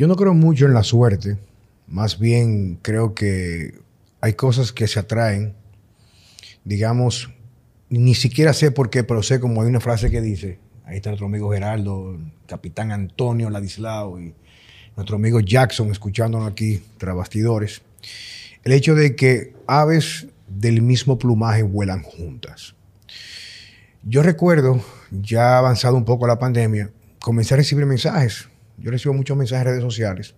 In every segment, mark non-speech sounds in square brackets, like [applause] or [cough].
Yo no creo mucho en la suerte. Más bien creo que hay cosas que se atraen. Digamos, ni siquiera sé por qué, pero sé como hay una frase que dice, ahí está nuestro amigo Geraldo, capitán Antonio Ladislao y nuestro amigo Jackson escuchándonos aquí tras bastidores. El hecho de que aves del mismo plumaje vuelan juntas. Yo recuerdo, ya avanzado un poco la pandemia, comencé a recibir mensajes. Yo recibo muchos mensajes en redes sociales.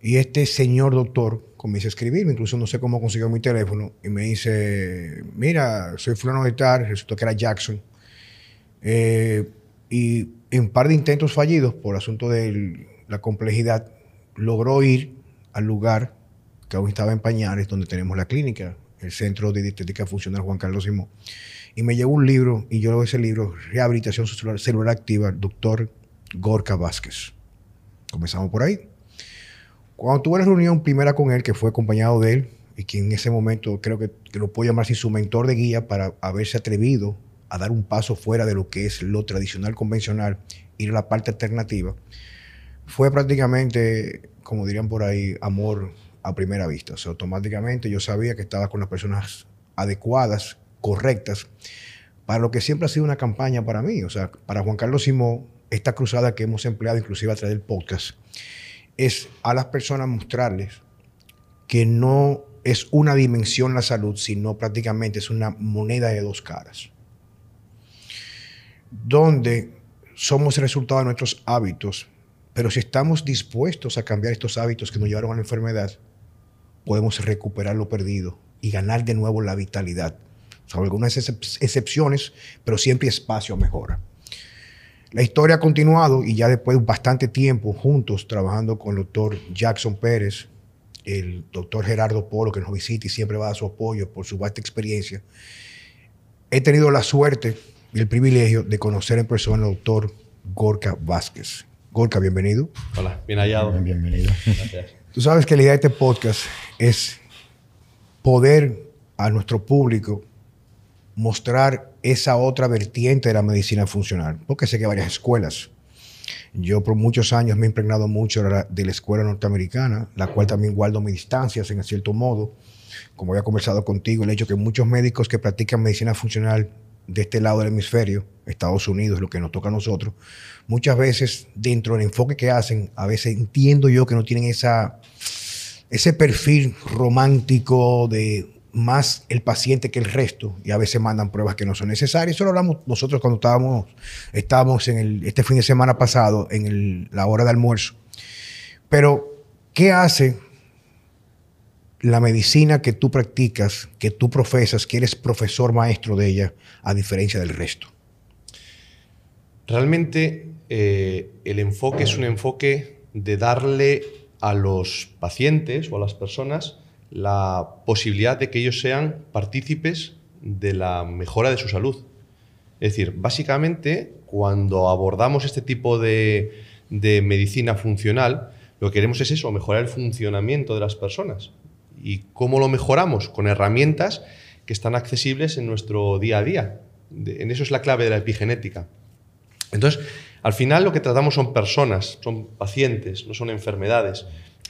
Y este señor doctor comienza a escribirme, incluso no sé cómo consiguió mi teléfono, y me dice, mira, soy fulano de tal, resultó que era Jackson. Eh, y en un par de intentos fallidos por asunto de la complejidad, logró ir al lugar que aún estaba en Pañares, donde tenemos la clínica, el Centro de Dietética Funcional Juan Carlos Simón. Y me llegó un libro, y yo leo ese libro, Rehabilitación Celular, Celular Activa, doctor Gorka Vázquez. Comenzamos por ahí. Cuando tuve la reunión primera con él, que fue acompañado de él, y que en ese momento creo que, lo puedo llamar así su mentor de guía para haberse atrevido a dar un paso fuera de lo que es lo tradicional convencional, ir a la parte alternativa, fue prácticamente, como dirían por ahí, amor a primera vista. O sea, automáticamente yo sabía que estaba con las personas adecuadas, correctas, para lo que siempre ha sido una campaña para mí. O sea, para Juan Carlos Simón, esta cruzada que hemos empleado inclusive a través del podcast, es a las personas mostrarles que no es una dimensión la salud, sino prácticamente es una moneda de dos caras. Donde somos el resultado de nuestros hábitos, pero si estamos dispuestos a cambiar estos hábitos que nos llevaron a la enfermedad, podemos recuperar lo perdido y ganar de nuevo la vitalidad. Salvo algunas excepciones, pero siempre espacio mejora. La historia ha continuado y ya después de bastante tiempo juntos trabajando con el doctor Jackson Pérez, el doctor Gerardo Polo que nos visita y siempre va a dar su apoyo por su vasta experiencia, he tenido la suerte y el privilegio de conocer en persona al doctor Gorka Vázquez. Gorka, bienvenido. Hola, bien hallado. bienvenido. Gracias. Tú sabes que la idea de este podcast es poder a nuestro público mostrar esa otra vertiente de la medicina funcional, porque sé que varias escuelas. Yo por muchos años me he impregnado mucho de la escuela norteamericana, la cual también guardo mis distancias en cierto modo. Como había conversado contigo, el hecho que muchos médicos que practican medicina funcional de este lado del hemisferio, Estados Unidos, lo que nos toca a nosotros, muchas veces dentro del enfoque que hacen, a veces entiendo yo que no tienen esa, ese perfil romántico de más el paciente que el resto y a veces mandan pruebas que no son necesarias. Eso lo hablamos nosotros cuando estábamos, estábamos en el, este fin de semana pasado en la hora de almuerzo. Pero, ¿qué hace la medicina que tú practicas, que tú profesas, que eres profesor maestro de ella, a diferencia del resto? Realmente eh, el enfoque es un enfoque de darle a los pacientes o a las personas la posibilidad de que ellos sean partícipes de la mejora de su salud. Es decir, básicamente, cuando abordamos este tipo de, medicina funcional, lo que queremos es eso, mejorar el funcionamiento de las personas. ¿Y cómo lo mejoramos? Con herramientas que están accesibles en nuestro día a día. en eso es la clave de la epigenética. Entonces, al final lo que tratamos son personas, son pacientes, no son enfermedades.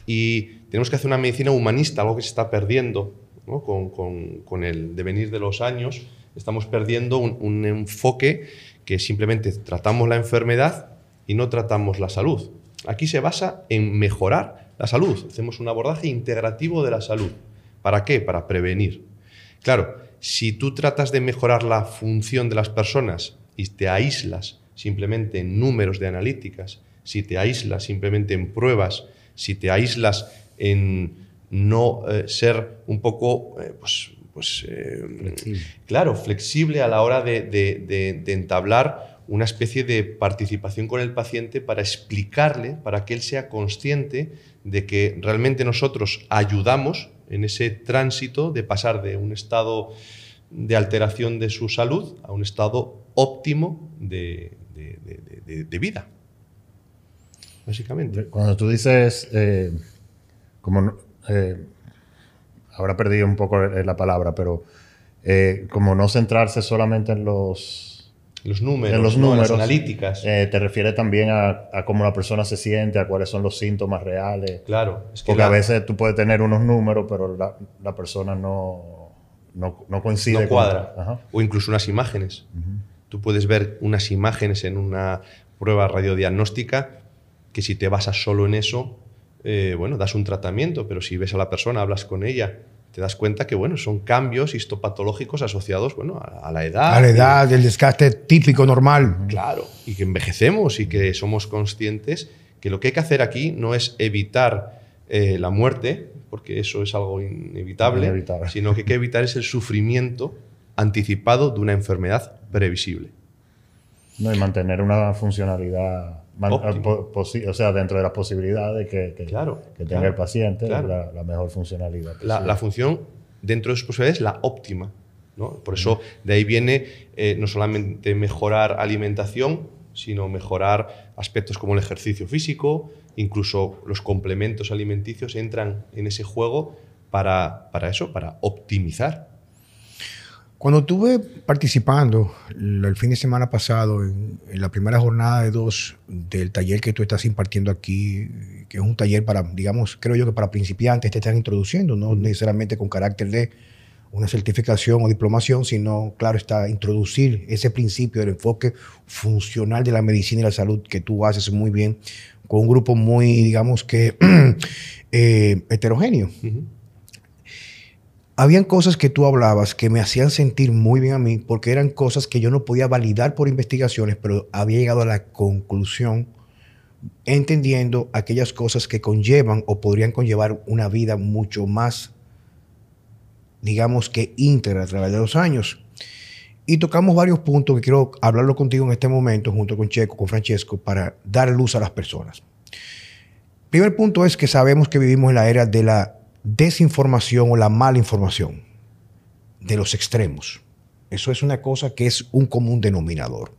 Y tenemos que hacer una medicina humanista, algo que se está perdiendo con, el devenir de los años. Estamos perdiendo un, enfoque que simplemente tratamos la enfermedad y no tratamos la salud. Aquí se basa en mejorar la salud. Hacemos un abordaje integrativo de la salud. ¿Para qué? Para prevenir. Claro, si tú tratas de mejorar la función de las personas y te aíslas simplemente en números de analíticas, si te aíslas simplemente en pruebas si te aíslas en no eh, ser un poco, eh, pues, pues eh, claro, flexible a la hora de, entablar una especie de participación con el paciente para explicarle, para que él sea consciente de que realmente nosotros ayudamos en ese tránsito de pasar de un estado de alteración de su salud a un estado óptimo de vida básicamente. Cuando tú dices, eh, como, eh, ahora perdí un poco la palabra, pero eh, como no centrarse solamente en los Los números, en los ¿no? números. las analíticas. Eh, te refiere también a, a cómo la persona se siente, a cuáles son los síntomas reales. claro. Es que Porque la- a veces tú puedes tener unos números, pero la, la persona no, no, no coincide. no cuadra. O incluso unas imágenes. Tú puedes ver unas imágenes en una prueba radiodiagnóstica que si te basas solo en eso, eh, bueno, das un tratamiento, pero si ves a la persona, hablas con ella, te das cuenta que, bueno, son cambios histopatológicos asociados, bueno, a, a la edad. A la edad, el desgaste típico normal. Claro, y que envejecemos y que somos conscientes que lo que hay que hacer aquí no es evitar eh, la muerte, porque eso es algo inevitable, Inevitable. sino que hay que evitar es el sufrimiento anticipado de una enfermedad previsible. No, y mantener una funcionalidad, man- Óptima. po- posi- o sea, dentro de las posibilidades que, que, Claro, que tenga claro, el paciente, claro. la, la mejor funcionalidad. La función dentro de sus posibilidades es la óptima. ¿no? Por eso de ahí viene eh, no solamente mejorar alimentación, sino mejorar aspectos como el ejercicio físico, incluso los complementos alimenticios entran en ese juego para, para eso, para optimizar. Cuando estuve participando el fin de semana pasado en, en la primera jornada de dos del taller que tú estás impartiendo aquí, que es un taller para, digamos, creo yo que para principiantes te están introduciendo, no necesariamente con carácter de una certificación o diplomación, sino, claro, está introducir ese principio del enfoque funcional de la medicina y la salud que tú haces muy bien con un grupo muy, digamos que, [clears throat] eh, heterogéneo habían cosas que tú hablabas que me hacían sentir muy bien a mí porque eran cosas que yo no podía validar por investigaciones, pero había llegado a la conclusión entendiendo aquellas cosas que conllevan o podrían conllevar una vida mucho más, digamos que íntegra a través de los años. Y tocamos varios puntos que quiero hablarlo contigo en este momento, junto con Checo, con Francesco, para dar luz a las personas. Primer punto es que sabemos que vivimos en la era de la desinformación o la mala información, de los extremos. Eso es una cosa que es un común denominador.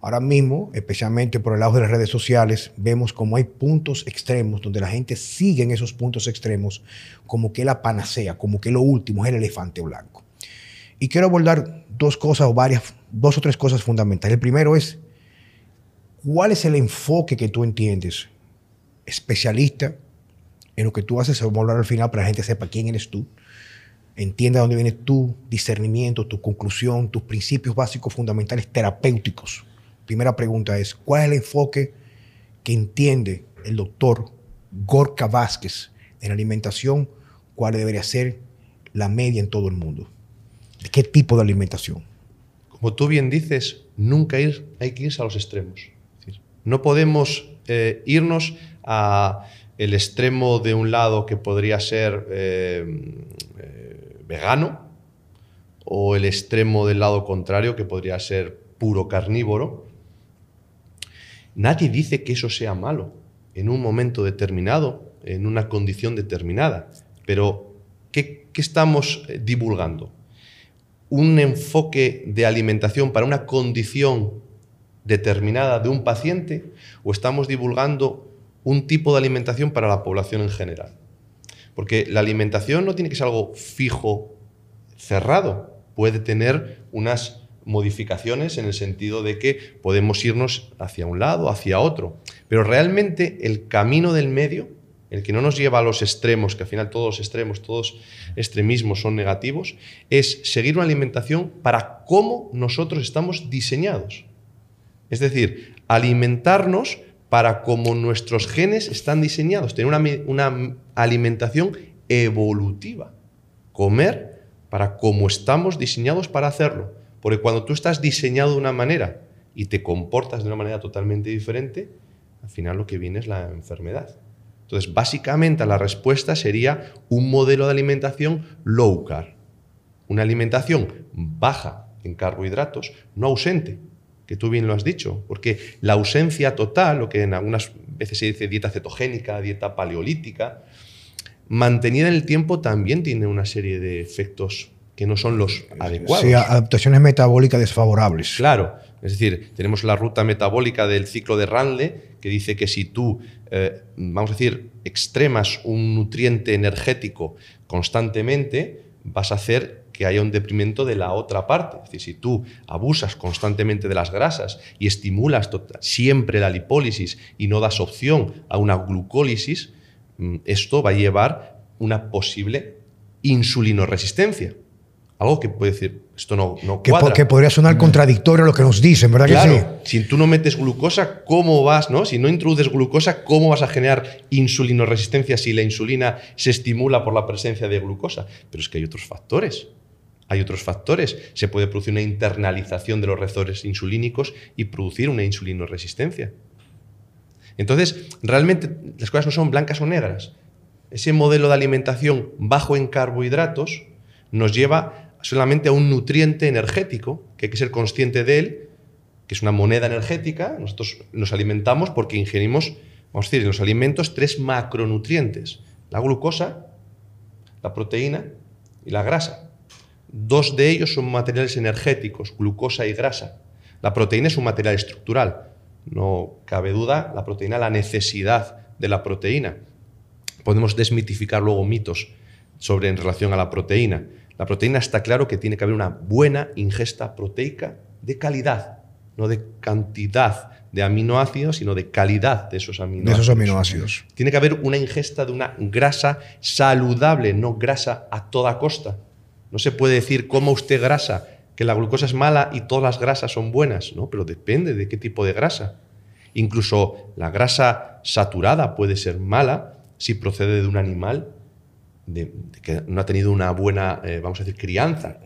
Ahora mismo, especialmente por el lado de las redes sociales, vemos como hay puntos extremos donde la gente sigue en esos puntos extremos como que la panacea, como que lo último es el elefante blanco. Y quiero abordar dos cosas o varias, dos o tres cosas fundamentales. El primero es, ¿cuál es el enfoque que tú entiendes, especialista, en lo que tú haces? Vamos a hablar al final para que la gente sepa quién eres tú, entienda dónde viene tu discernimiento, tu conclusión, tus principios básicos fundamentales terapéuticos. Primera pregunta es, ¿cuál es el enfoque que entiende el doctor Gorka Vázquez en alimentación? ¿Cuál debería ser la media en todo el mundo? ¿De qué tipo de alimentación? Como tú bien dices, nunca ir, hay que irse a los extremos. No podemos eh, irnos a el extremo de un lado que podría ser eh, eh, vegano o el extremo del lado contrario que podría ser puro carnívoro. Nadie dice que eso sea malo en un momento determinado, en una condición determinada, pero ¿qué, qué estamos eh, divulgando? un enfoque de alimentación para una condición determinada de un paciente o estamos divulgando un tipo de alimentación para la población en general. Porque la alimentación no tiene que ser algo fijo, cerrado. Puede tener unas modificaciones en el sentido de que podemos irnos hacia un lado, hacia otro. Pero realmente el camino del medio, el que no nos lleva a los extremos, que al final todos los extremos, todos extremismos son negativos, es seguir una alimentación para cómo nosotros estamos diseñados. Es decir, alimentarnos para cómo nuestros genes están diseñados, tener una, alimentación evolutiva, comer para cómo estamos diseñados para hacerlo. Porque cuando tú estás diseñado de una manera y te comportas de una manera totalmente diferente, al final lo que viene es la enfermedad. Entonces, básicamente la respuesta sería un modelo de alimentación low carb. Una alimentación baja en carbohidratos, no ausente, que tú bien lo has dicho, porque la ausencia total, lo que en algunas veces se dice dieta cetogénica, dieta paleolítica, mantenida en el tiempo también tiene una serie de efectos que no son los adecuados. Sí, adaptaciones metabólicas desfavorables. Claro, es decir, tenemos la ruta metabólica del ciclo de Ranle que dice que si tú, eh, vamos a decir, extremas un nutriente energético constantemente, vas a hacer que haya un deprimento de la otra parte. Es decir, si tú abusas constantemente de las grasas y estimulas siempre la lipólisis y no das opción a una glucólisis, mm, esto va a llevar una posible insulinoresistencia. Algo que puede decir, esto no, no Que, cuadra. po- que podría sonar contradictorio a lo que nos dicen, ¿verdad que sí? Si tú no metes glucosa, ¿cómo vas, no? Si no introduces glucosa, ¿cómo vas a generar insulinoresistencia si la insulina se estimula por la presencia de glucosa? Pero es que hay otros factores. Hay otros factores. Se puede producir una internalización de los receptores insulínicos y producir una insulinoresistencia. Entonces, realmente las cosas no son blancas o negras. Ese modelo de alimentación bajo en carbohidratos nos lleva solamente a un nutriente energético, que hay que ser consciente de él, que es una moneda energética. Nosotros nos alimentamos porque ingerimos, vamos a decir, en los alimentos tres macronutrientes. La glucosa, la proteína y la grasa. Dos de ellos son materiales energéticos, glucosa y grasa. La proteína es un material estructural. No cabe duda, la proteína, la necesidad de la proteína. Podemos desmitificar luego mitos sobre en relación a la proteína. La proteína está claro que tiene que haber una buena ingesta proteica de calidad, no de cantidad de aminoácidos, sino de calidad de esos De aminoácidos. esos aminoácidos. Tiene que haber una ingesta de una grasa saludable, no grasa a toda costa. No se puede decir coma usted grasa, que la glucosa es mala y todas las grasas son buenas, ¿no? Pero depende de qué tipo de grasa. Incluso la grasa saturada puede ser mala si procede de un animal que no ha tenido una buena, eh, vamos a decir, crianza.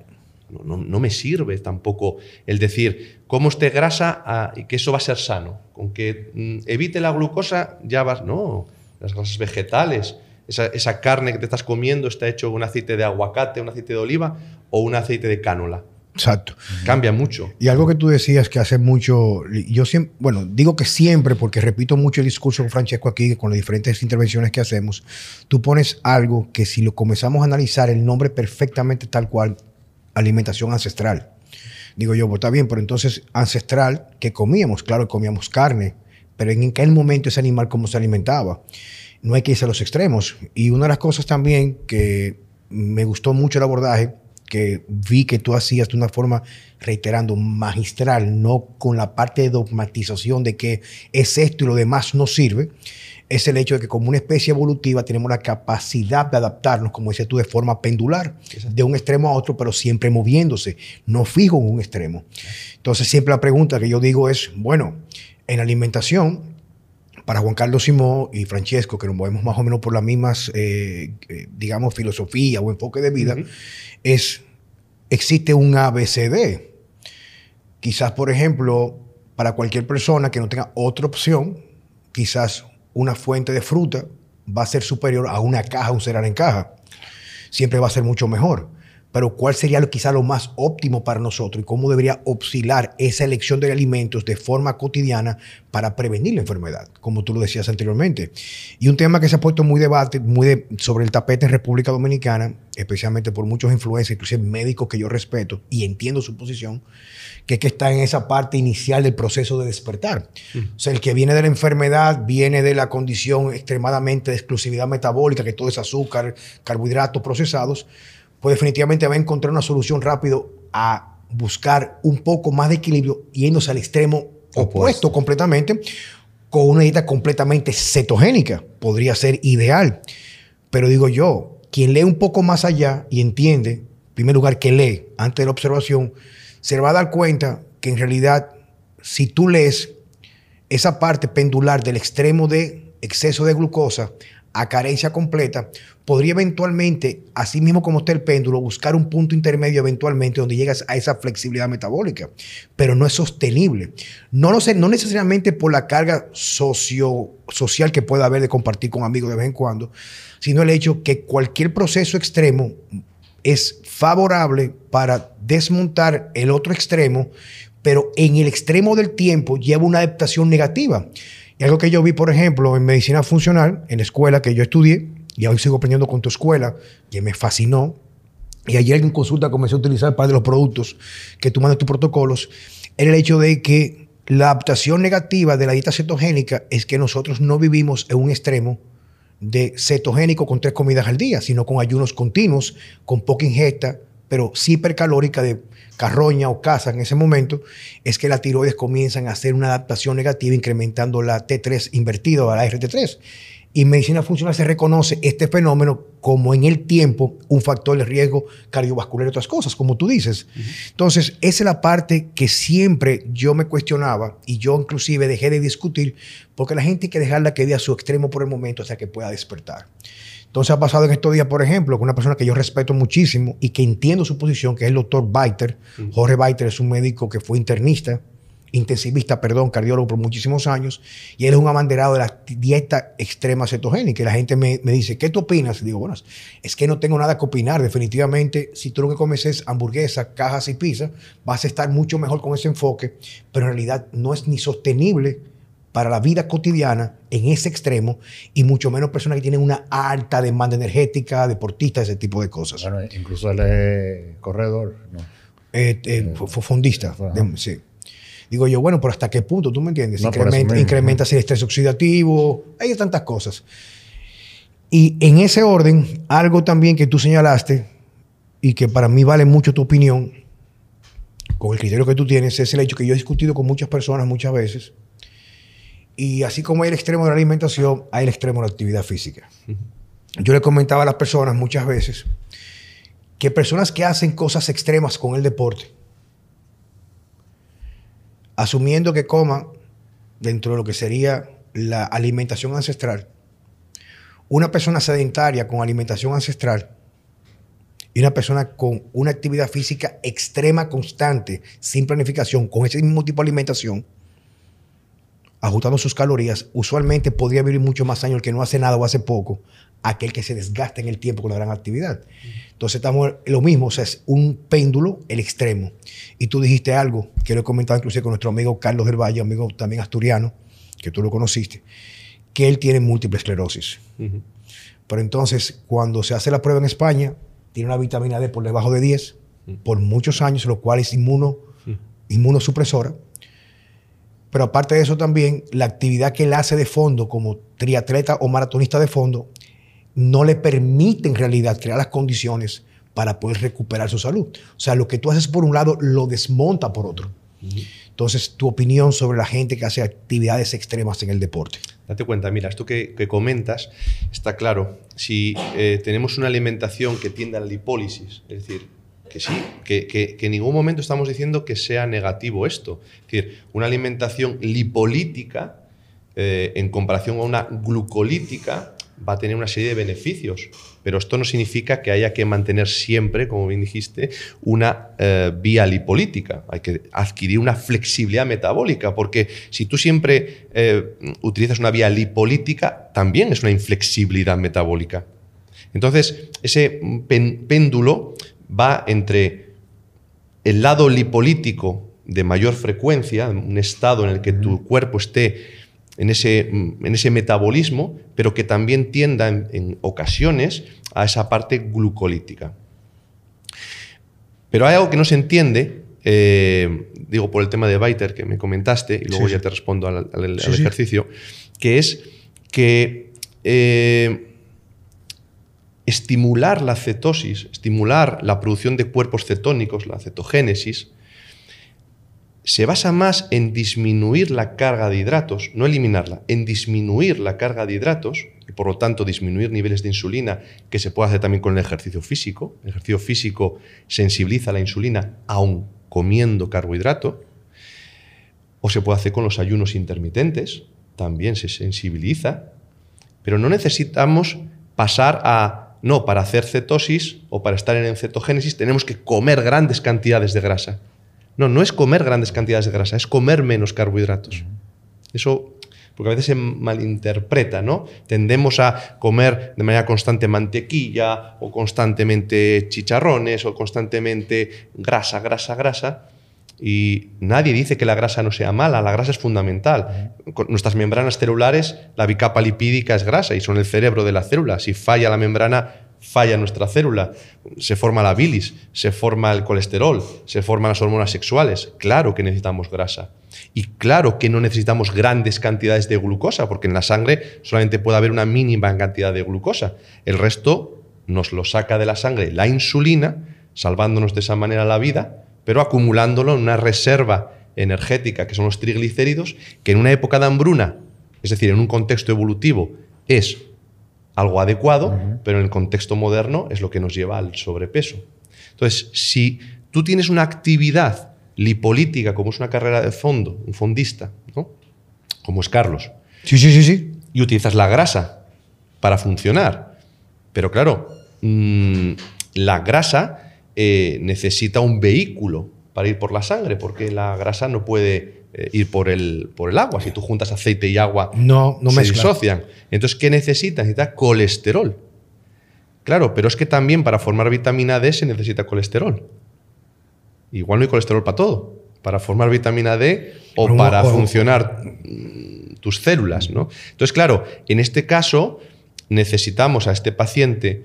No me sirve tampoco el decir, como usted grasa ah, y que eso va a ser sano. Con que mm, evite la glucosa, ya vas. No, las grasas vegetales, esa, esa carne que te estás comiendo está hecho con un aceite de aguacate, un aceite de oliva o un aceite de cánola. Exacto. Cambia mucho. Y algo que tú decías que hace mucho, yo siempre, bueno, digo que siempre porque repito mucho el discurso con Francesco aquí, con las diferentes intervenciones que hacemos, tú pones algo que si lo comenzamos a analizar, el nombre perfectamente tal cual, alimentación ancestral. Digo yo, pues está bien, pero entonces ancestral, que comíamos? Claro, comíamos carne, pero en aquel momento ese animal cómo se alimentaba. No hay que irse a los extremos. Y una de las cosas también que me gustó mucho el abordaje, que vi que tú hacías de una forma, reiterando, magistral, no con la parte de dogmatización de que es esto y lo demás no sirve, es el hecho de que como una especie evolutiva tenemos la capacidad de adaptarnos, como dices tú, de forma pendular, de un extremo a otro, pero siempre moviéndose, no fijo en un extremo. Entonces siempre la pregunta que yo digo es, bueno, en alimentación, para Juan Carlos Simón y Francesco, que nos movemos más o menos por las mismas, eh, eh, digamos, filosofía o enfoque de vida, es, existe un ABCD. Quizás, por ejemplo, para cualquier persona que no tenga otra opción, quizás una fuente de fruta va a ser superior a una caja, un cereal en caja. Siempre va a ser mucho mejor. Pero ¿cuál sería lo, quizá lo más óptimo para nosotros y cómo debería oscilar esa elección de alimentos de forma cotidiana para prevenir la enfermedad, como tú lo decías anteriormente? Y un tema que se ha puesto muy debate, muy de- sobre el tapete en República Dominicana, especialmente por muchos influencers, inclusive médicos que yo respeto y entiendo su posición, que es que está en esa parte inicial del proceso de despertar. O sea, el que viene de la enfermedad viene de la condición extremadamente de exclusividad metabólica, que todo es azúcar, carbohidratos procesados, pues definitivamente va a encontrar una solución rápido a buscar un poco más de equilibrio yéndose al extremo opuesto, Opuesto. completamente, con una dieta completamente cetogénica. Podría ser ideal. Pero digo yo, quien lee un poco más allá y entiende, en primer lugar, que lee antes de la observación, se va a dar cuenta que en realidad, si tú lees esa parte pendular del extremo de exceso de glucosa a carencia completa, podría eventualmente, así mismo como está el péndulo, buscar un punto intermedio eventualmente donde llegas a esa flexibilidad metabólica, pero no es sostenible. No, lo sé, no necesariamente por la carga socio, social que pueda haber de compartir con amigos de vez en cuando, sino el hecho que cualquier proceso extremo es favorable para desmontar el otro extremo, pero en el extremo del tiempo lleva una adaptación negativa. Y algo que yo vi, por ejemplo, en medicina funcional, en la escuela que yo estudié, y hoy sigo aprendiendo con tu escuela, que me fascinó. Y ayer en consulta comencé a utilizar parte de los productos que tú mandas tus protocolos, era el hecho de que la adaptación negativa de la dieta cetogénica es que nosotros no vivimos en un extremo de cetogénico con tres comidas al día, sino con ayunos continuos, con poca ingesta, pero sí hipercalórica de carroña o casa en ese momento, es que las tiroides comienzan a hacer una adaptación negativa incrementando la T3 invertido a la RT3. Y medicina funcional se reconoce este fenómeno como en el tiempo un factor de riesgo cardiovascular y otras cosas, como tú dices. Entonces, esa es la parte que siempre yo me cuestionaba y yo inclusive dejé de discutir porque la gente hay que dejarla que dé a su extremo por el momento hasta que pueda despertar. Entonces ha pasado en estos días, por ejemplo, con una persona que yo respeto muchísimo y que entiendo su posición, que es el doctor Baiter. Jorge Baiter es un médico que fue internista, intensivista, perdón, cardiólogo por muchísimos años, y él es un abanderado de la dieta extrema cetogénica. Y la gente me, dice, ¿qué tú opinas? Y digo, bueno, es que no tengo nada que opinar. Definitivamente, si tú lo que comes es hamburguesa, cajas y pizza, vas a estar mucho mejor con ese enfoque, pero en realidad no es ni sostenible para la vida cotidiana en ese extremo y mucho menos personas que tienen una alta demanda energética, deportistas, ese tipo de cosas. Bueno, incluso él es corredor, ¿no? Eh, eh, fondista, sí. Digo yo, bueno, pero ¿hasta qué punto? ¿Tú me entiendes? incrementa, incrementas el estrés oxidativo, hay tantas cosas. Y en ese orden, algo también que tú señalaste y que para mí vale mucho tu opinión, con el criterio que tú tienes, es el hecho que yo he discutido con muchas personas muchas veces, y así como hay el extremo de la alimentación, hay el extremo de la actividad física. Yo le comentaba a las personas muchas veces que personas que hacen cosas extremas con el deporte, asumiendo que coman dentro de lo que sería la alimentación ancestral, una persona sedentaria con alimentación ancestral y una persona con una actividad física extrema constante, sin planificación, con ese mismo tipo de alimentación, ajustando sus calorías, usualmente podría vivir mucho más años el que no hace nada o hace poco, aquel que se desgasta en el tiempo con la gran actividad. Entonces estamos lo mismo, o sea, es un péndulo, el extremo. Y tú dijiste algo que lo he comentado inclusive con nuestro amigo Carlos del Valle, amigo también asturiano, que tú lo conociste, que él tiene múltiple esclerosis. Pero entonces, cuando se hace la prueba en España, tiene una vitamina D por debajo de 10 por muchos años, lo cual es inmuno, inmunosupresora pero aparte de eso también, la actividad que él hace de fondo como triatleta o maratonista de fondo no le permite en realidad crear las condiciones para poder recuperar su salud. O sea, lo que tú haces por un lado lo desmonta por otro. Entonces, tu opinión sobre la gente que hace actividades extremas en el deporte. Date cuenta, mira, esto que, comentas está claro. Si eh, tenemos una alimentación que tiende a la lipólisis, es decir, que sí, que, en ningún momento estamos diciendo que sea negativo esto. Es decir, una alimentación lipolítica eh, en comparación a una glucolítica va a tener una serie de beneficios, pero esto no significa que haya que mantener siempre, como bien dijiste, una eh, vía lipolítica. Hay que adquirir una flexibilidad metabólica, porque si tú siempre eh, utilizas una vía lipolítica, también es una inflexibilidad metabólica. Entonces, ese péndulo va entre el lado lipolítico de mayor frecuencia, un estado en el que tu cuerpo esté en ese, en ese metabolismo, pero que también tienda en, ocasiones a esa parte glucolítica. Pero hay algo que no se entiende, eh, digo por el tema de Biter que me comentaste, y luego ya te respondo al, ejercicio, que es que eh, estimular la cetosis, estimular la producción de cuerpos cetónicos, la cetogénesis, se basa más en disminuir la carga de hidratos, no eliminarla, en disminuir la carga de hidratos y por lo tanto disminuir niveles de insulina, que se puede hacer también con el ejercicio físico. El ejercicio físico sensibiliza la insulina aún comiendo carbohidrato. O se puede hacer con los ayunos intermitentes, también se sensibiliza. Pero no necesitamos pasar a no, para hacer cetosis o para estar en cetogénesis tenemos que comer grandes cantidades de grasa. No, no es comer grandes cantidades de grasa, es comer menos carbohidratos. Eso, porque a veces se malinterpreta, ¿no? Tendemos a comer de manera constante mantequilla o constantemente chicharrones o constantemente grasa, grasa, grasa. Y nadie dice que la grasa no sea mala, la grasa es fundamental. Con nuestras membranas celulares, la bicapa lipídica es grasa y son el cerebro de la célula. Si falla la membrana, falla nuestra célula. Se forma la bilis, se forma el colesterol, se forman las hormonas sexuales. Claro que necesitamos grasa. Y claro que no necesitamos grandes cantidades de glucosa, porque en la sangre solamente puede haber una mínima cantidad de glucosa. El resto nos lo saca de la sangre la insulina salvándonos de esa manera la vida, pero acumulándolo en una reserva energética, que son los triglicéridos, que en una época de hambruna, es decir, en un contexto evolutivo, es algo adecuado, pero en el contexto moderno es lo que nos lleva al sobrepeso. Entonces, si tú tienes una actividad lipolítica, como es una carrera de fondo, un fondista, ¿no? como es Carlos, Sí, sí, sí, sí. y utilizas la grasa para funcionar, pero claro, mm, la grasa eh, necesita un vehículo para ir por la sangre, porque la grasa no puede eh, ir por el, por el agua. Si tú juntas aceite y agua, No, no se mezcla. disocian. Entonces, ¿qué necesita? Necesita colesterol. Claro, pero es que también para formar vitamina D se necesita colesterol. Igual no hay colesterol para todo. Para formar vitamina D o Pero para o- funcionar mm, tus células, ¿no? Entonces, claro, en este caso necesitamos a este paciente,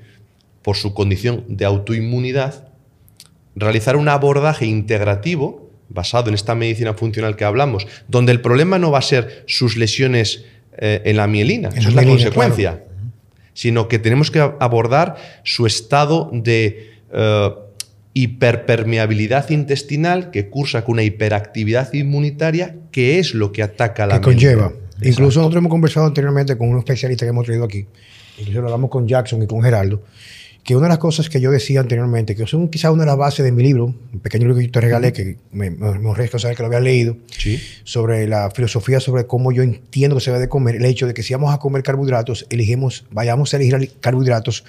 por su condición de autoinmunidad, realizar un abordaje integrativo basado en esta medicina funcional que hablamos, donde el problema no va a ser sus lesiones eh, en la mielina, En eso la es la mielina, consecuencia, sino que tenemos que abordar su estado de eh, hiperpermeabilidad intestinal que cursa con una hiperactividad inmunitaria, que es lo que ataca la que conlleva. Incluso nosotros hemos conversado anteriormente con unos especialistas que hemos traído aquí, incluso lo hablamos con Jackson y con Geraldo, que una de las cosas que yo decía anteriormente, que son quizás una de las bases de mi libro, un pequeño libro que yo te regalé, que me, me, honré saber que lo había leído, Sí. sobre la filosofía sobre cómo yo entiendo que se debe de comer, el hecho de que si vamos a comer carbohidratos, elegimos, vayamos a elegir carbohidratos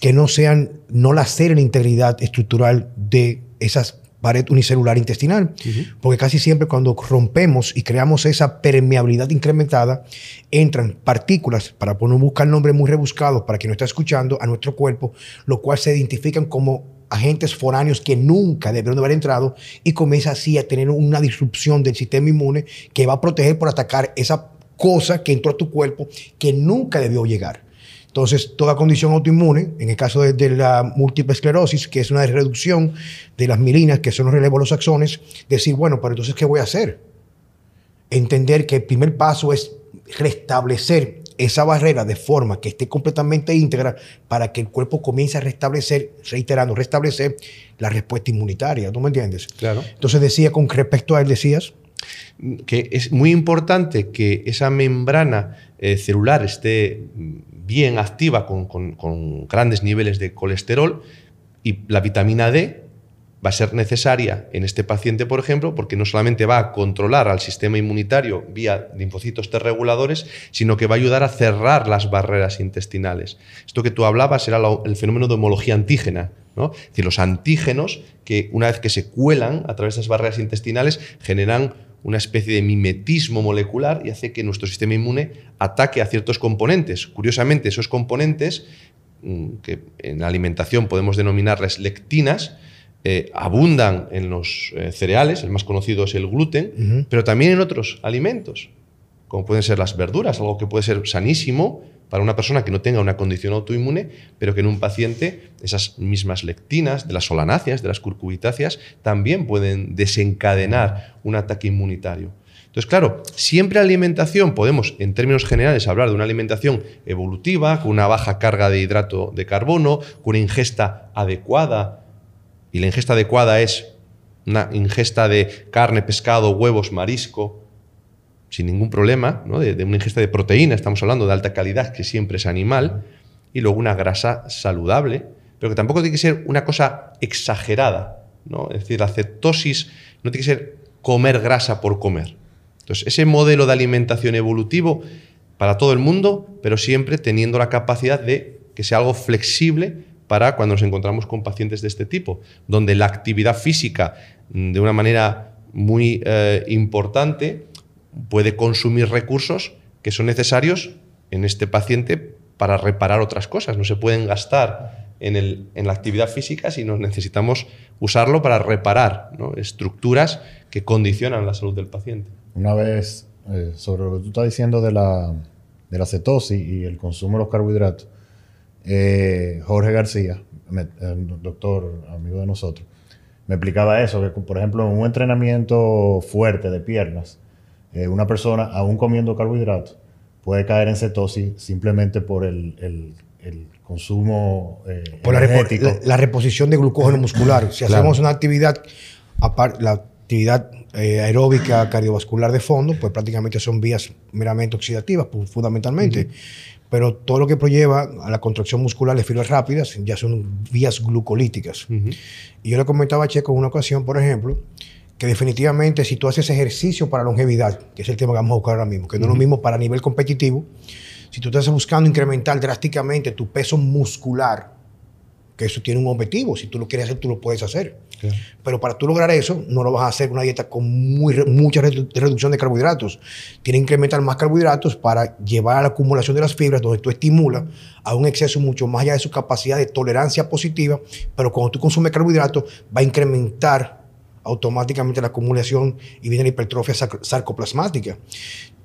que no sean, no laceren la integridad estructural de esas pared unicelular intestinal, porque casi siempre cuando rompemos y creamos esa permeabilidad incrementada, entran partículas, para no buscar nombres muy rebuscados para quien no está escuchando, a nuestro cuerpo, lo cual se identifican como agentes foráneos que nunca debieron de haber entrado y comienza así a tener una disrupción del sistema inmune que va a proteger por atacar esa cosa que entró a tu cuerpo que nunca debió llegar. Entonces, toda condición autoinmune, en el caso de, de la múltiple esclerosis, que es una reducción de las milinas, que son los relevos de los axones, decir, bueno, pero entonces, ¿qué voy a hacer? Entender que el primer paso es restablecer esa barrera de forma que esté completamente íntegra para que el cuerpo comience a restablecer, reiterando, restablecer la respuesta inmunitaria. ¿Tú me entiendes? Claro. Entonces decía, con respecto a él, decías, que es muy importante que esa membrana eh, celular esté bien activa con, con- grandes niveles de colesterol y la vitamina D va a ser necesaria en este paciente, por ejemplo, porque no solamente va a controlar al sistema inmunitario vía linfocitos T reguladores, sino que va a ayudar a cerrar las barreras intestinales. Esto que tú hablabas era el fenómeno de homología antígena. ¿no? Es decir, los antígenos que una vez que se cuelan a través de esas barreras intestinales generan una especie de mimetismo molecular y hace que nuestro sistema inmune ataque a ciertos componentes. Curiosamente, esos componentes, mm, que en la alimentación podemos denominarles lectinas, eh, abundan en los eh, cereales, el más conocido es el gluten, pero también en otros alimentos, como pueden ser las verduras, algo que puede ser sanísimo para una persona que no tenga una condición autoinmune, pero que en un paciente esas mismas lectinas, de las solanáceas, de las curcubitáceas, también pueden desencadenar un ataque inmunitario. Entonces, claro, siempre alimentación, podemos en términos generales hablar de una alimentación evolutiva, con una baja carga de hidrato de carbono, con una ingesta adecuada y la ingesta adecuada es una ingesta de carne, pescado, huevos, marisco, sin ningún problema, de una ingesta de proteína, estamos hablando de alta calidad, que siempre es animal, y luego una grasa saludable, pero que tampoco tiene que ser una cosa exagerada. ¿no? Es decir, la cetosis no tiene que ser comer grasa por comer. Entonces, ese modelo de alimentación evolutivo para todo el mundo, pero siempre teniendo la capacidad de que sea algo flexible para cuando nos encontramos con pacientes de este tipo, donde la actividad física, mm, de una manera muy eh, importante, puede consumir recursos que son necesarios en este paciente para reparar otras cosas. No se pueden gastar en, el- en la actividad física, sino necesitamos usarlo para reparar ¿no? estructuras que condicionan la salud del paciente. Una vez, eh, sobre lo que tú estás diciendo de la, de la cetosis y el consumo de los carbohidratos, eh, Jorge García, me- el doctor amigo de nosotros, me explicaba eso, que por ejemplo en un entrenamiento fuerte de piernas, eh, una persona aún comiendo carbohidratos puede caer en cetosis simplemente por el, el- el consumo eh, Por la, la- la reposición de glucógeno muscular. Si Claro. hacemos una actividad, la actividad eh, aeróbica cardiovascular de fondo, pues prácticamente son vías meramente oxidativas, fundamentalmente. Pero todo lo que prolleva a la contracción muscular de fibras rápidas ya son vías glucolíticas. Y yo le comentaba a Checo en una ocasión, por ejemplo, que definitivamente si tú haces ejercicio para longevidad, que es el tema que vamos a buscar ahora mismo, que no es lo mismo para nivel competitivo, si tú estás buscando incrementar drásticamente tu peso muscular, que eso tiene un objetivo, si tú lo quieres hacer, tú lo puedes hacer. Pero para tú lograr eso, no lo vas a hacer con una dieta con muy, mucha redu- reducción de carbohidratos. Tienes que incrementar más carbohidratos para llevar a la acumulación de las fibras, donde tú estimulas a un exceso mucho más allá de su capacidad de tolerancia positiva. Pero cuando tú consumes carbohidratos, va a incrementar automáticamente la acumulación y viene la hipertrofia sarc- sarcoplasmática.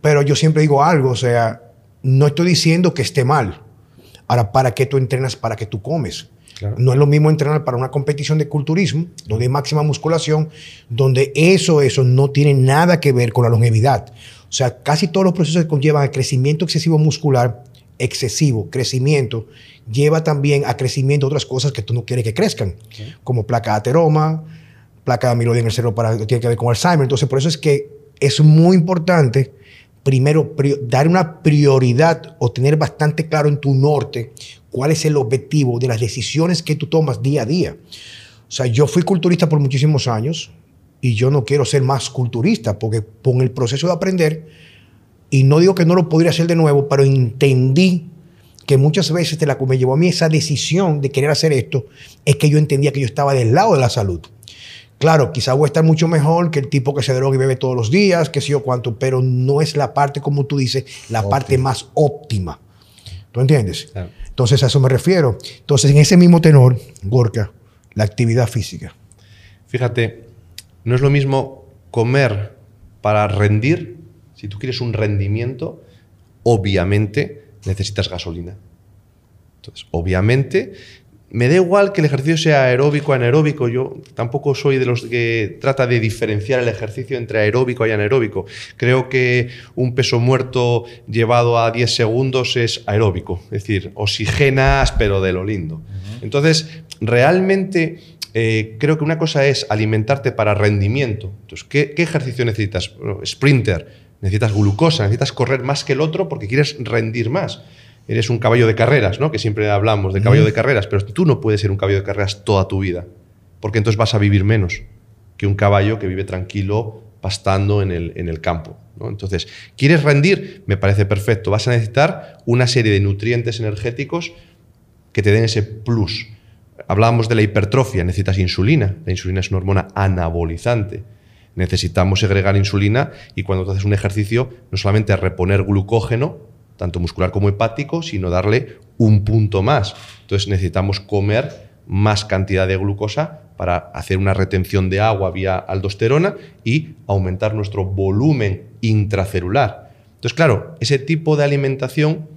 Pero yo siempre digo algo, o sea, no estoy diciendo que esté mal. Ahora, ¿para qué tú entrenas? ¿Para qué tú comes? Claro. No es lo mismo entrenar para una competición de culturismo, donde hay máxima musculación, donde eso, eso no tiene nada que ver con la longevidad. O sea, casi todos los procesos que conllevan a crecimiento excesivo muscular, excesivo crecimiento, lleva también a crecimiento de otras cosas que tú no quieres que crezcan, como placa de ateroma, placa de amiloide en el cerebro para, que tiene que ver con Alzheimer. Entonces, por eso es que es muy importante primero pri- dar una prioridad o tener bastante claro en tu norte cuál es el objetivo de las decisiones que tú tomas día a día. O sea, yo fui culturista por muchísimos años y yo no quiero ser más culturista porque con el proceso de aprender, y no digo que no lo podría hacer de nuevo, pero entendí que muchas veces de la que me llevó a mí esa decisión de querer hacer esto, es que yo entendía que yo estaba del lado de la salud. Claro, quizá voy a estar mucho mejor que el tipo que se droga y bebe todos los días, que sé yo cuánto, pero no es la parte, como tú dices, la parte más óptima. ¿Tú entiendes? Claro. Entonces a eso me refiero. Entonces, en ese mismo tenor, Gorka, la actividad física. Fíjate, no es lo mismo comer para rendir. Si tú quieres un rendimiento, obviamente necesitas gasolina. Entonces, obviamente, me da igual que el ejercicio sea aeróbico o anaeróbico. Yo tampoco soy de los que trata de diferenciar el ejercicio entre aeróbico y anaeróbico. Creo que un peso muerto llevado a 10 segundos es aeróbico. Es decir, oxigenas, pero de lo lindo. Entonces, realmente eh, creo que una cosa es alimentarte para rendimiento. Entonces, ¿qué, qué ejercicio necesitas? Bueno, sprinter, necesitas glucosa, necesitas correr más que el otro porque quieres rendir más. Eres un caballo de carreras, ¿no? Que siempre hablamos de caballo de carreras, pero tú no puedes ser un caballo de carreras toda tu vida, porque entonces vas a vivir menos que un caballo que vive tranquilo pastando en el, en el campo. ¿no? Entonces, ¿quieres rendir? Me parece perfecto. Vas a necesitar una serie de nutrientes energéticos que te den ese plus. Hablábamos de la hipertrofia, necesitas insulina. La insulina es una hormona anabolizante. Necesitamos segregar insulina y cuando tú haces un ejercicio, no solamente reponer glucógeno, tanto muscular como hepático, sino darle un punto más. Entonces necesitamos comer más cantidad de glucosa para hacer una retención de agua vía aldosterona y aumentar nuestro volumen intracelular. Entonces, claro, ese tipo de alimentación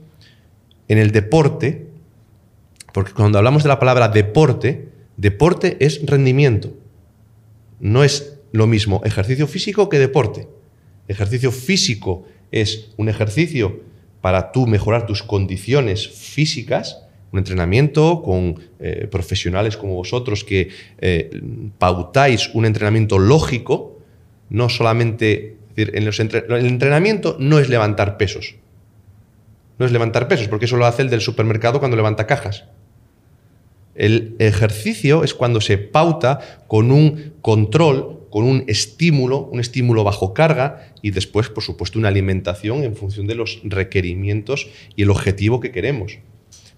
en el deporte, porque cuando hablamos de la palabra deporte, deporte es rendimiento. No es lo mismo ejercicio físico que deporte. Ejercicio físico es un ejercicio para tú mejorar tus condiciones físicas, un entrenamiento con eh, profesionales como vosotros que eh, pautáis un entrenamiento lógico, no solamente, es decir, en el entrenamiento no es levantar pesos, no es levantar pesos, porque eso lo hace el del supermercado cuando levanta cajas. El ejercicio es cuando se pauta con un control, con un estímulo, un estímulo bajo carga y después, por supuesto, una alimentación en función de los requerimientos y el objetivo que queremos.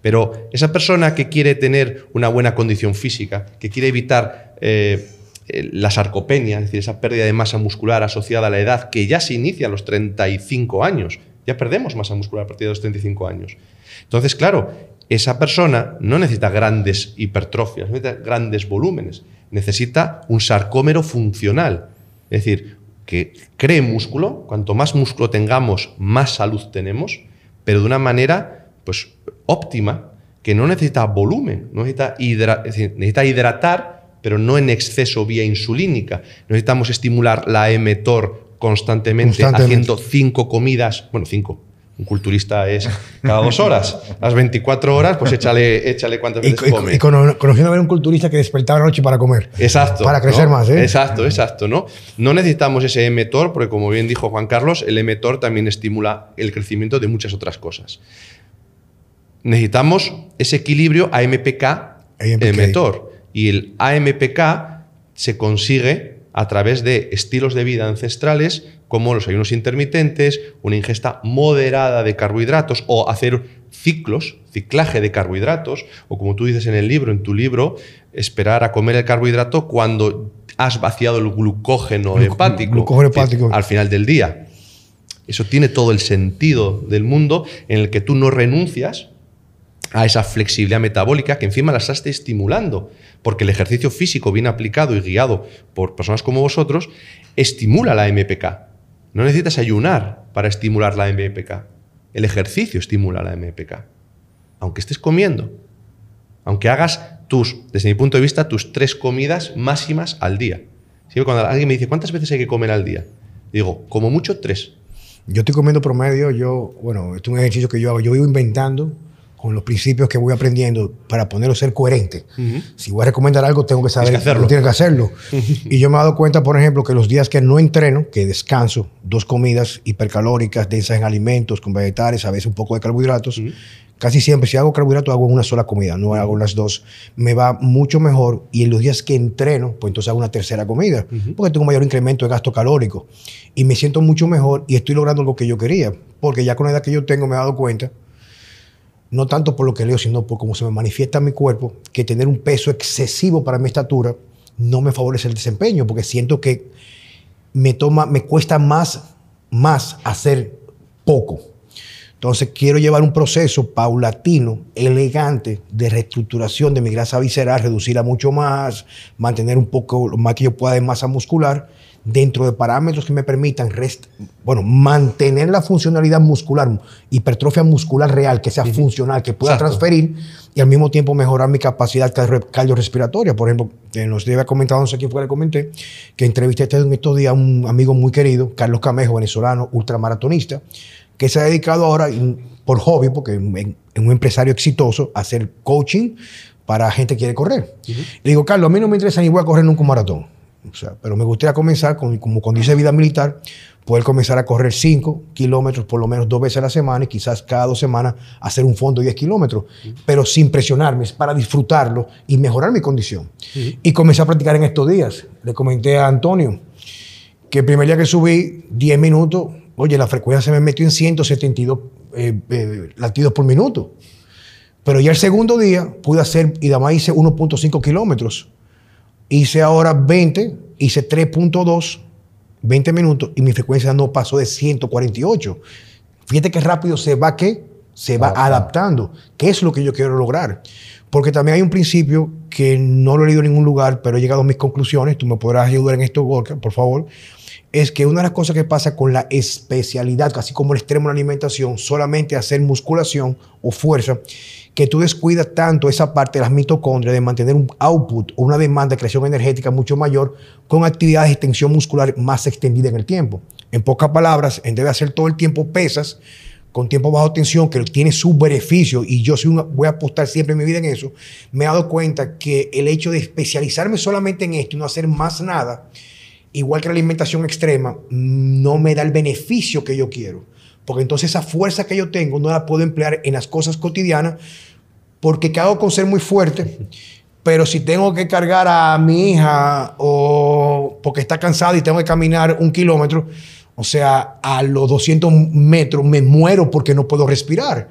Pero esa persona que quiere tener una buena condición física, que quiere evitar eh, eh, la sarcopenia, es decir, esa pérdida de masa muscular asociada a la edad que ya se inicia a los 35 años, ya perdemos masa muscular a partir de los 35 años. Entonces, claro, esa persona no necesita grandes hipertrofias, no necesita grandes volúmenes, necesita un sarcómero funcional, es decir, que cree músculo, cuanto más músculo tengamos, más salud tenemos, pero de una manera pues, óptima, que no necesita volumen, no necesita, hidra- es decir, necesita hidratar, pero no en exceso vía insulínica. Necesitamos estimular la mTOR constantemente, Constantemente. haciendo cinco comidas, bueno, cinco, Un culturista es cada dos horas. Las 24 horas, pues échale, échale cuántas veces y- come. y cono- conociendo a ver un culturista que despertaba la noche para comer. Exacto. Para crecer ¿no? más, ¿eh? Exacto, exacto, ¿no? No necesitamos ese mTOR, porque como bien dijo Juan Carlos, el mTOR también estimula el crecimiento de muchas otras cosas. Necesitamos ese equilibrio AMPK, AMPK. mTOR. Y el AMPK se consigue a través de estilos de vida ancestrales como los ayunos intermitentes, una ingesta moderada de carbohidratos o hacer ciclos, ciclaje de carbohidratos, o como tú dices en el libro, en tu libro, esperar a comer el carbohidrato cuando has vaciado el glucógeno Gluc- hepático, glucógeno hepático. al final del día. Eso tiene todo el sentido del mundo en el que tú no renuncias a esa flexibilidad metabólica que encima la estás estimulando, porque el ejercicio físico bien aplicado y guiado por personas como vosotros estimula la MPK. No necesitas ayunar para estimular la MPK. El ejercicio estimula la MPK. Aunque estés comiendo, aunque hagas tus, desde mi punto de vista, tus tres comidas máximas al día. Siempre cuando alguien me dice, ¿cuántas veces hay que comer al día? Digo, como mucho tres. Yo estoy comiendo promedio, yo, bueno, esto es un ejercicio que yo hago, yo vivo inventando con los principios que voy aprendiendo para ponerlo ser coherente. Si voy a recomendar algo, tengo que saber que hacerlo. Tengo que hacerlo. y yo me he dado cuenta, por ejemplo, que los días que no entreno, que descanso, dos comidas hipercalóricas, densas en alimentos, con vegetales, a veces un poco de carbohidratos, casi siempre, si hago carbohidratos, hago una sola comida, no hago las dos, me va mucho mejor. Y en los días que entreno, pues entonces hago una tercera comida, porque tengo un mayor incremento de gasto calórico. Y me siento mucho mejor y estoy logrando lo que yo quería, porque ya con la edad que yo tengo me he dado cuenta no tanto por lo que leo, sino por cómo se me manifiesta en mi cuerpo, que tener un peso excesivo para mi estatura no me favorece el desempeño, porque siento que me toma, me cuesta más, más hacer poco. Entonces quiero llevar un proceso paulatino, elegante, de reestructuración de mi grasa visceral, reducirla mucho más, mantener un poco lo más que yo pueda de masa muscular, dentro de parámetros que me permitan rest- bueno, mantener la funcionalidad muscular, hipertrofia muscular real, que sea funcional, que pueda Exacto. transferir y al mismo tiempo mejorar mi capacidad cardio- cardiorrespiratoria. Por ejemplo, en los días había comentado, no sé quién fue que le comenté, que entrevisté en estos días a un amigo muy querido, Carlos Camejo, venezolano, ultramaratonista, que se ha dedicado ahora por hobby, porque es un es un empresario exitoso, a hacer coaching para gente que quiere correr. Le digo, Carlos, a mí no me interesa ni voy a correr nunca un maratón. O sea, pero me gustaría comenzar, con, como cuando dice vida militar, poder comenzar a correr 5 kilómetros por lo menos dos veces a la semana y quizás cada dos semanas hacer un fondo de 10 kilómetros, pero sin presionarme, es para disfrutarlo y mejorar mi condición. Y comencé a practicar en estos días. Le comenté a Antonio que el primer día que subí 10 minutos, oye, la frecuencia se me metió en 172 eh, eh, latidos por minuto. Pero ya el segundo día pude hacer, y además hice 1.5 kilómetros. Hice ahora 20, hice 3.2, 20 minutos, y mi frecuencia no pasó de 148. Fíjate qué rápido se va, ¿qué? Se va Adaptando. adaptando. ¿Qué es lo que yo quiero lograr? Porque también hay un principio que no lo he leído en ningún lugar, pero he llegado a mis conclusiones. Tú me podrás ayudar en esto, Gorka, por favor. Es que una de las cosas que pasa con la especialidad, casi como el extremo de la alimentación, solamente hacer musculación o fuerza, que tú descuidas tanto esa parte de las mitocondrias de mantener un output o una demanda de creación energética mucho mayor con actividades de extensión muscular más extendida en el tiempo. En pocas palabras, en vez de hacer todo el tiempo pesas, con tiempo bajo tensión, que tiene su beneficio, y yo soy voy a apostar siempre en mi vida en eso, me he dado cuenta que el hecho de especializarme solamente en esto y no hacer más nada, igual que la alimentación extrema, no me da el beneficio que yo quiero. Porque entonces esa fuerza que yo tengo no la puedo emplear en las cosas cotidianas, porque cago con ser muy fuerte, pero si tengo que cargar a mi hija o porque está cansada y tengo que caminar un kilómetro, o sea, a los 200 metros me muero porque no puedo respirar.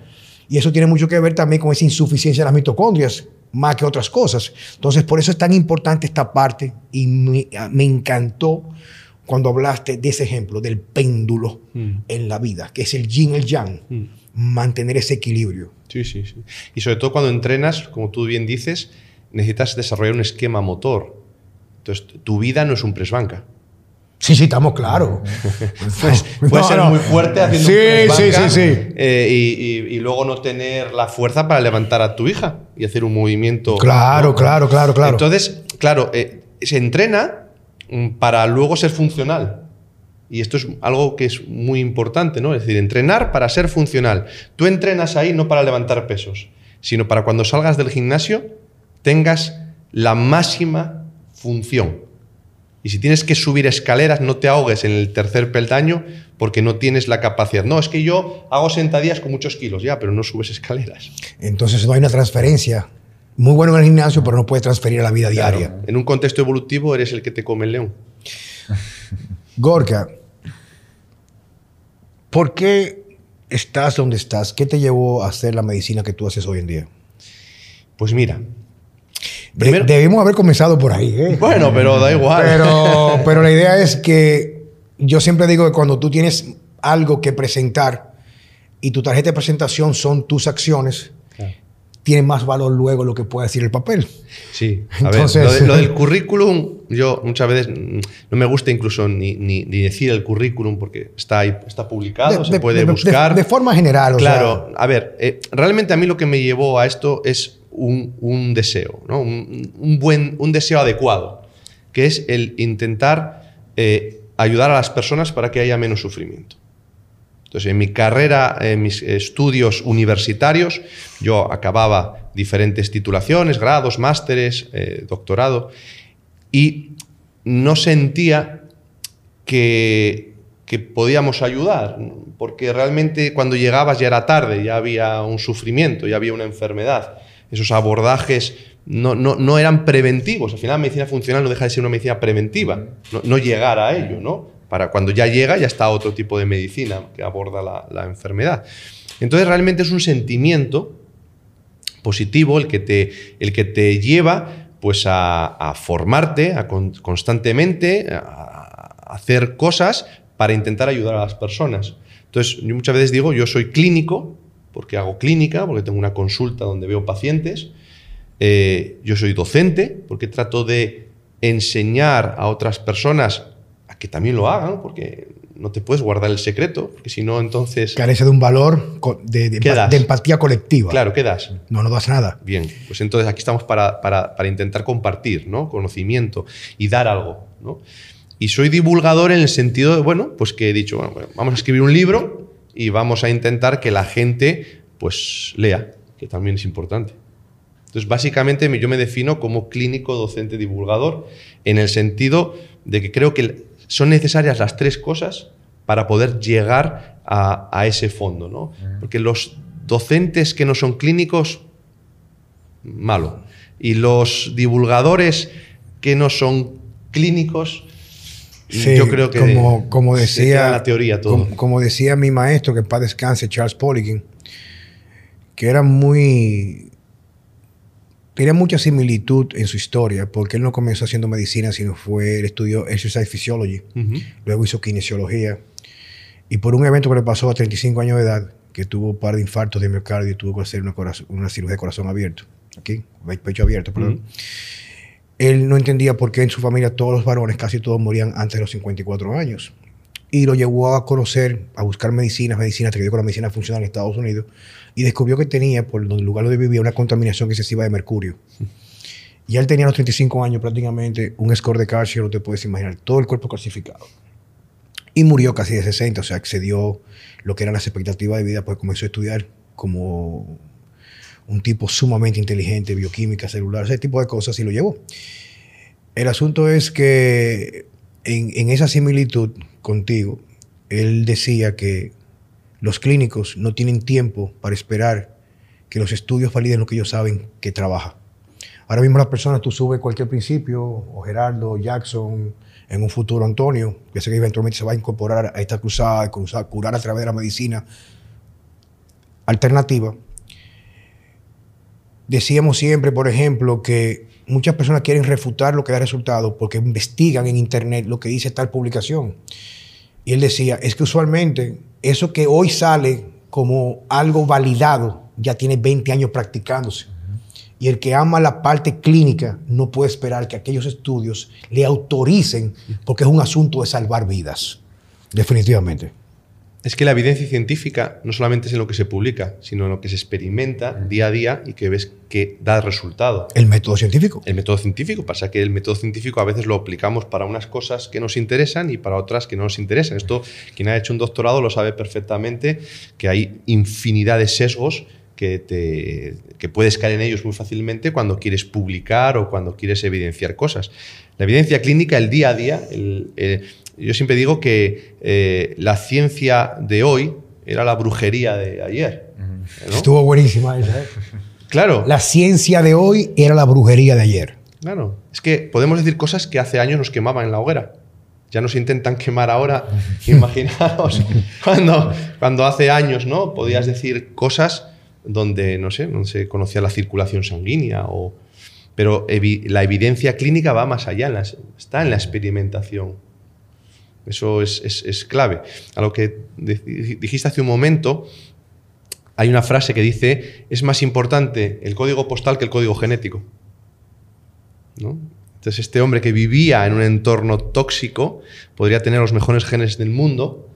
Y eso tiene mucho que ver también con esa insuficiencia de las mitocondrias, más que otras cosas. Entonces, por eso es tan importante esta parte y me, me encantó cuando hablaste de ese ejemplo, del péndulo en la vida, que es el yin, el yang, mantener ese equilibrio. Sí, sí, sí. Y sobre todo cuando entrenas, como tú bien dices, necesitas desarrollar un esquema motor. Entonces, tu vida no es un press banca. Sí, sí, estamos claros. [laughs] Puedes No, ser no. muy fuerte haciendo Sí, un sí, banca, sí, sí. eh, y, y- y luego no tener la fuerza para levantar a tu hija y hacer un movimiento. Claro, ¿no? claro, claro, claro. Entonces, claro, eh, se entrena mm, para luego ser funcional. Y esto es algo que es muy importante, ¿no? Es decir, entrenar para ser funcional. Tú entrenas ahí no para levantar pesos, sino para cuando salgas del gimnasio tengas la máxima función. Y si tienes que subir escaleras, no te ahogues en el tercer peldaño porque no tienes la capacidad. No, es que yo hago sentadillas con muchos kilos, ya, pero no subes escaleras. Entonces no hay una transferencia. Muy bueno en el gimnasio, pero no puedes transferir a la vida diaria. En un contexto evolutivo eres el que te come el león. [laughs] Gorka, ¿por qué estás donde estás? ¿Qué te llevó a hacer la medicina que tú haces hoy en día? Pues mira, de, debimos haber comenzado por ahí. ¿eh? Bueno, pero da igual. Pero, [laughs] pero la idea es que yo siempre digo que cuando tú tienes algo que presentar y tu tarjeta de presentación son tus acciones, tiene más valor luego lo que puede decir el papel. Sí, a ver, lo, [laughs] del currículum, yo muchas veces no me gusta incluso ni, ni, decir el currículum porque está ahí, está publicado, se puede buscar. De, forma general. claro, a ver, eh, realmente a mí lo que me llevó a esto es un, deseo, ¿no? un, buen, un deseo adecuado, que es el intentar eh, ayudar a las personas para que haya menos sufrimiento. Entonces, en mi carrera, en mis estudios universitarios, yo acababa diferentes titulaciones, grados, másteres, eh, doctorado, y no sentía que, podíamos ayudar, porque realmente cuando llegabas ya era tarde, ya había un sufrimiento, ya había una enfermedad. Esos abordajes no, no, eran preventivos. Al final, la medicina funcional no deja de ser una medicina preventiva, no, no llegar a ello, ¿no? Para cuando ya llega, ya está otro tipo de medicina que aborda la, enfermedad. Entonces realmente es un sentimiento positivo el que te, el que te lleva pues a, formarte a constantemente, a, hacer cosas para intentar ayudar a las personas. Entonces, muchas veces digo, yo soy clínico, porque hago clínica, porque tengo una consulta donde veo pacientes. Eh, yo soy docente, porque trato de enseñar a otras personas que también lo hagan, porque no te puedes guardar el secreto, porque si no, entonces... Carece de un valor de, de, empatía colectiva. Claro, ¿qué das? No, no das nada. Bien, pues entonces aquí estamos para, para, para intentar compartir ¿no? conocimiento y dar algo. ¿no? Y soy divulgador en el sentido de, bueno, pues que he dicho, bueno, vamos a escribir un libro y vamos a intentar que la gente pues lea, que también es importante. Entonces, básicamente yo me defino como clínico, docente, divulgador, en el sentido de que creo que son necesarias las tres cosas para poder llegar a, ese fondo, ¿no? Porque los docentes que no son clínicos, malo. Y los divulgadores que no son clínicos, yo creo que como, como decía la teoría todo. Como, como, decía mi maestro que para descanse Charles Poliquin, que era muy tenía mucha similitud en su historia, porque él no comenzó haciendo medicina, sino fue, él estudió exercise physiology, luego hizo kinesiología, y por un evento que le pasó a 35 años de edad, que tuvo un par de infartos de miocardio y tuvo que hacer una, una cirugía de corazón abierto, aquí, pecho abierto, perdón. Él no entendía por qué en su familia todos los varones, casi todos morían antes de los 54 años. Y lo llevó a conocer, a buscar medicinas, medicinas, te con la medicina funcional en Estados Unidos y descubrió que tenía, por el lugar donde vivía, una contaminación excesiva de mercurio. Y él tenía a los 35 años prácticamente un score de calcio, no te puedes imaginar, todo el cuerpo calcificado. Y murió casi de 60, o sea, excedió lo que eran las expectativas de vida, pues comenzó a estudiar como un tipo sumamente inteligente, bioquímica, celular, ese tipo de cosas, y lo llevó. El asunto es que en, en esa similitud contigo, él decía que los clínicos no tienen tiempo para esperar que los estudios validen lo que ellos saben que trabaja. Ahora mismo las personas, tú subes cualquier principio, o Gerardo, Jackson, en un futuro Antonio, que sé que eventualmente se va a incorporar a esta cruzada, cruzada curar a través de la medicina alternativa. Decíamos siempre, por ejemplo, que muchas personas quieren refutar lo que da resultado porque investigan en Internet lo que dice tal publicación. Y él decía, es que usualmente eso que hoy sale como algo validado ya tiene 20 años practicándose. Y el que ama la parte clínica no puede esperar que aquellos estudios le autoricen porque es un asunto de salvar vidas. Definitivamente. Es que la evidencia científica no solamente es en lo que se publica, sino en lo que se experimenta día a día y que ves que da resultado. El método científico. El método científico. Pasa que el método científico a veces lo aplicamos para unas cosas que nos interesan y para otras que no nos interesan. Esto, quien ha hecho un doctorado lo sabe perfectamente, que hay infinidad de sesgos que, te, que puedes caer en ellos muy fácilmente cuando quieres publicar o cuando quieres evidenciar cosas. La evidencia clínica, el día a día, el, el, yo siempre digo que eh, la ciencia de hoy era la brujería de ayer. ¿no? Estuvo buenísima esa. ¿eh? Claro. La ciencia de hoy era la brujería de ayer. Claro. Es que podemos decir cosas que hace años nos quemaban en la hoguera. Ya nos intentan quemar ahora. [laughs] Imaginaos cuando, cuando hace años ¿no? podías decir cosas donde, no sé, no se conocía la circulación sanguínea o... Pero evi la evidencia clínica va más allá, en la, está en la experimentación. Eso es, es, es, clave. A lo que dijiste hace un momento, hay una frase que dice, es más importante el código postal que el código genético. ¿No? Entonces este hombre que vivía en un entorno tóxico podría tener los mejores genes del mundo,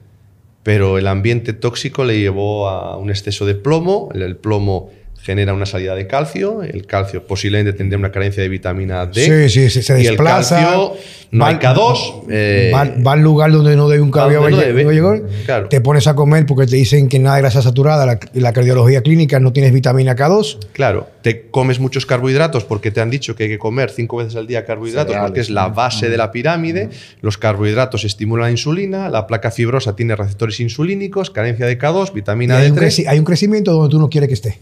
pero el ambiente tóxico le llevó a un exceso de plomo, el plomo genera una salida de calcio, el calcio posiblemente tendría una carencia de vitamina D. sí, sí se desplaza. Y el calcio, no va, hay K2. Eh, va, va, al lugar donde no debe un cabello no llegar, claro. Te pones a comer porque te dicen que nada de grasa saturada, la, la, cardiología clínica no tienes vitamina K2. Claro, te comes muchos carbohidratos porque te han dicho que hay que comer cinco veces al día carbohidratos Cereales. porque es la base de la pirámide. Los carbohidratos estimulan la insulina, la placa fibrosa tiene receptores insulínicos, carencia de K2, vitamina hay D3. Un hay un crecimiento donde tú no quieres que esté.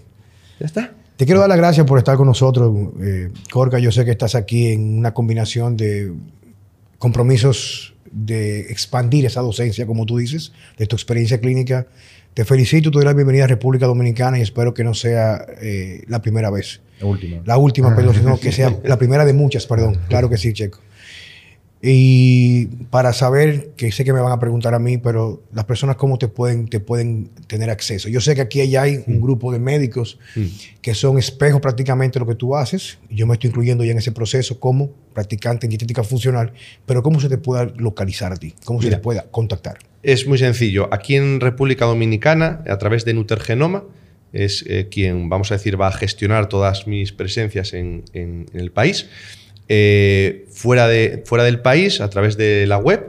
Ya está. Te quiero dar las gracias por estar con nosotros, eh, Corca. Yo sé que estás aquí en una combinación de compromisos de expandir esa docencia, como tú dices, de tu experiencia clínica. Te felicito, te doy la bienvenida a República Dominicana y espero que no sea eh, la primera vez. La última. La última, perdón, sino [laughs] que sea la primera de muchas, perdón. [laughs] Claro que sí, Checo. Y para saber, que sé que me van a preguntar a mí, pero las personas cómo te pueden, te pueden tener acceso. Yo sé que aquí ya hay un grupo de médicos mm. que son espejos prácticamente de lo que tú haces. Yo me estoy incluyendo ya en ese proceso como practicante en dietética funcional, pero ¿cómo se te puede localizar a ti? ¿Cómo Mira, se te puede contactar? Es muy sencillo. Aquí en República Dominicana, a través de Nutergenoma, es eh, quien, vamos a decir, va a gestionar todas mis presencias en, en, en el país. Eh, fuera, de, fuera del país, a través de la web,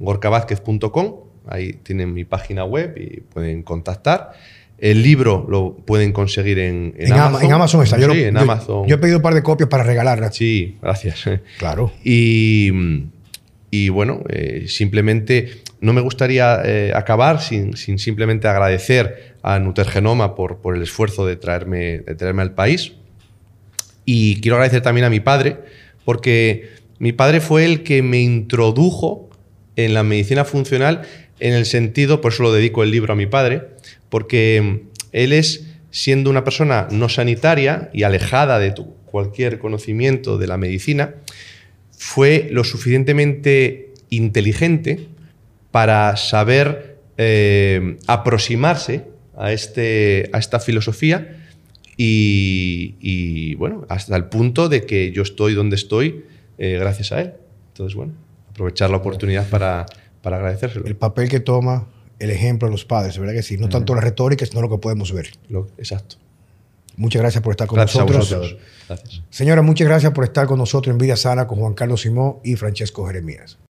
drgorcavázquez.com, ahí tienen mi página web y pueden contactar. El libro lo pueden conseguir en, en, en Amazon. En Amazon está. Yo, sí, lo, en yo, Amazon. Yo he pedido un par de copias para regalarlas. Sí, gracias. Claro. Y, y bueno, eh, simplemente no me gustaría eh, acabar sin, sin, simplemente agradecer a Nutergenoma por, por el esfuerzo de traerme, de traerme al país. Y quiero agradecer también a mi padre, porque mi padre fue el que me introdujo en la medicina funcional en el sentido, por eso lo dedico el libro a mi padre, porque él es, siendo una persona no sanitaria y alejada de cualquier conocimiento de la medicina, fue lo suficientemente inteligente para saber eh, aproximarse a, este, a esta filosofía y, y, bueno, hasta el punto de que yo estoy donde estoy eh, gracias a él. Entonces, bueno, aprovechar la oportunidad para, para agradecérselo. El papel que toma el ejemplo de los padres, ¿verdad que sí? No tanto la retórica, sino lo que podemos ver. Lo, exacto. Muchas gracias por estar con gracias nosotros. A vosotros. Gracias. Señora, muchas gracias por estar con nosotros en Vida Sana con Juan Carlos Simón y Francesco Jeremías.